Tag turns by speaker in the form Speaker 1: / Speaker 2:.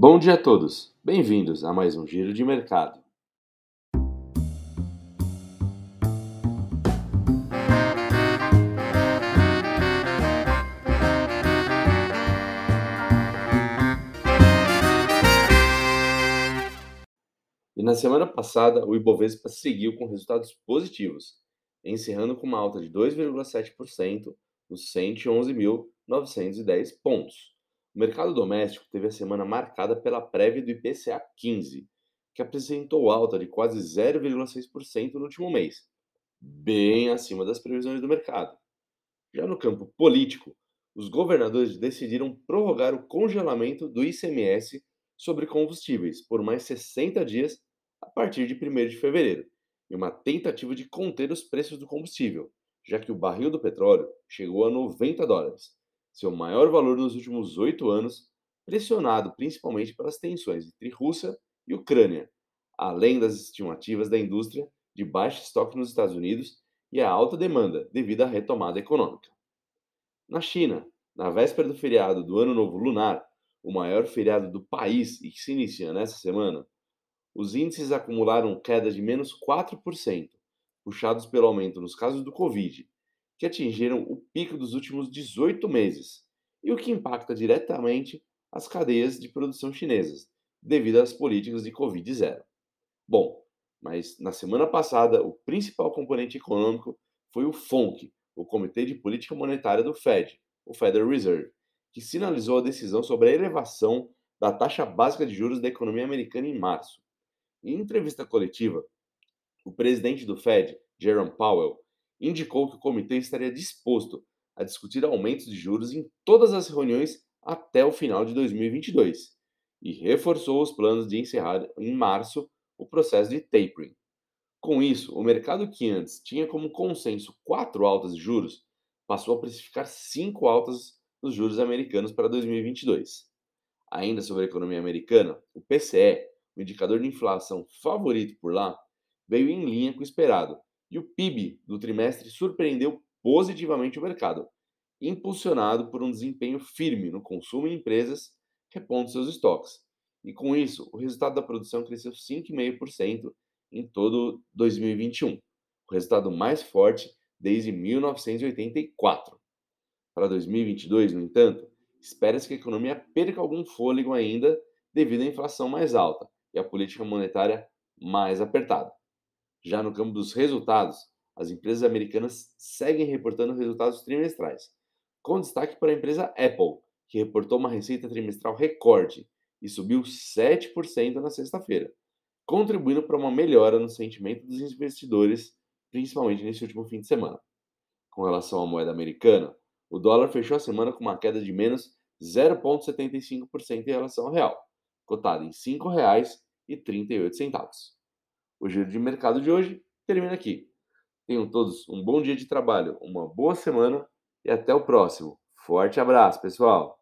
Speaker 1: Bom dia a todos, bem-vindos a mais um Giro de Mercado. E na semana passada, o Ibovespa seguiu com resultados positivos, encerrando com uma alta de 2,7% nos 111.910 pontos. O mercado doméstico teve a semana marcada pela prévia do IPCA 15, que apresentou alta de quase 0,6% no último mês, bem acima das previsões do mercado. Já no campo político, os governadores decidiram prorrogar o congelamento do ICMS sobre combustíveis por mais 60 dias a partir de 1 de fevereiro, em uma tentativa de conter os preços do combustível, já que o barril do petróleo chegou a 90 dólares, seu maior valor nos últimos oito anos, pressionado principalmente pelas tensões entre Rússia e Ucrânia, além das estimativas da indústria de baixo estoque nos Estados Unidos e a alta demanda devido à retomada econômica. Na China, na véspera do feriado do Ano Novo Lunar, o maior feriado do país e que se inicia nessa semana, os índices acumularam queda de menos 4%, puxados pelo aumento nos casos do Covid, que atingiram o pico dos últimos 18 meses, e o que impacta diretamente as cadeias de produção chinesas, devido às políticas de Covid-0. Bom, mas na semana passada, o principal componente econômico foi o FONC, o Comitê de Política Monetária do Fed, o Federal Reserve, que sinalizou a decisão sobre a elevação da taxa básica de juros da economia americana em março. Em entrevista coletiva, o presidente do Fed, Jerome Powell, indicou que o comitê estaria disposto a discutir aumentos de juros em todas as reuniões até o final de 2022 e reforçou os planos de encerrar em março o processo de tapering. Com isso, o mercado que antes tinha como consenso quatro altas de juros passou a precificar cinco altas nos juros americanos para 2022. Ainda sobre a economia americana, o PCE, o indicador de inflação favorito por lá, veio em linha com o esperado, e o PIB do trimestre surpreendeu positivamente o mercado, impulsionado por um desempenho firme no consumo em empresas repondo seus estoques. E com isso, o resultado da produção cresceu 5,5% em todo 2021, o resultado mais forte desde 1984. Para 2022, no entanto, espera-se que a economia perca algum fôlego ainda devido à inflação mais alta e à política monetária mais apertada. Já no campo dos resultados, as empresas americanas seguem reportando resultados trimestrais, com destaque para a empresa Apple, que reportou uma receita trimestral recorde e subiu 7% na sexta-feira, contribuindo para uma melhora no sentimento dos investidores, principalmente nesse último fim de semana. Com relação à moeda americana, o dólar fechou a semana com uma queda de menos 0,75% em relação ao real, cotado em R$ 5,38. O giro de mercado de hoje termina aqui. Tenham todos um bom dia de trabalho, uma boa semana e até o próximo. Forte abraço, pessoal!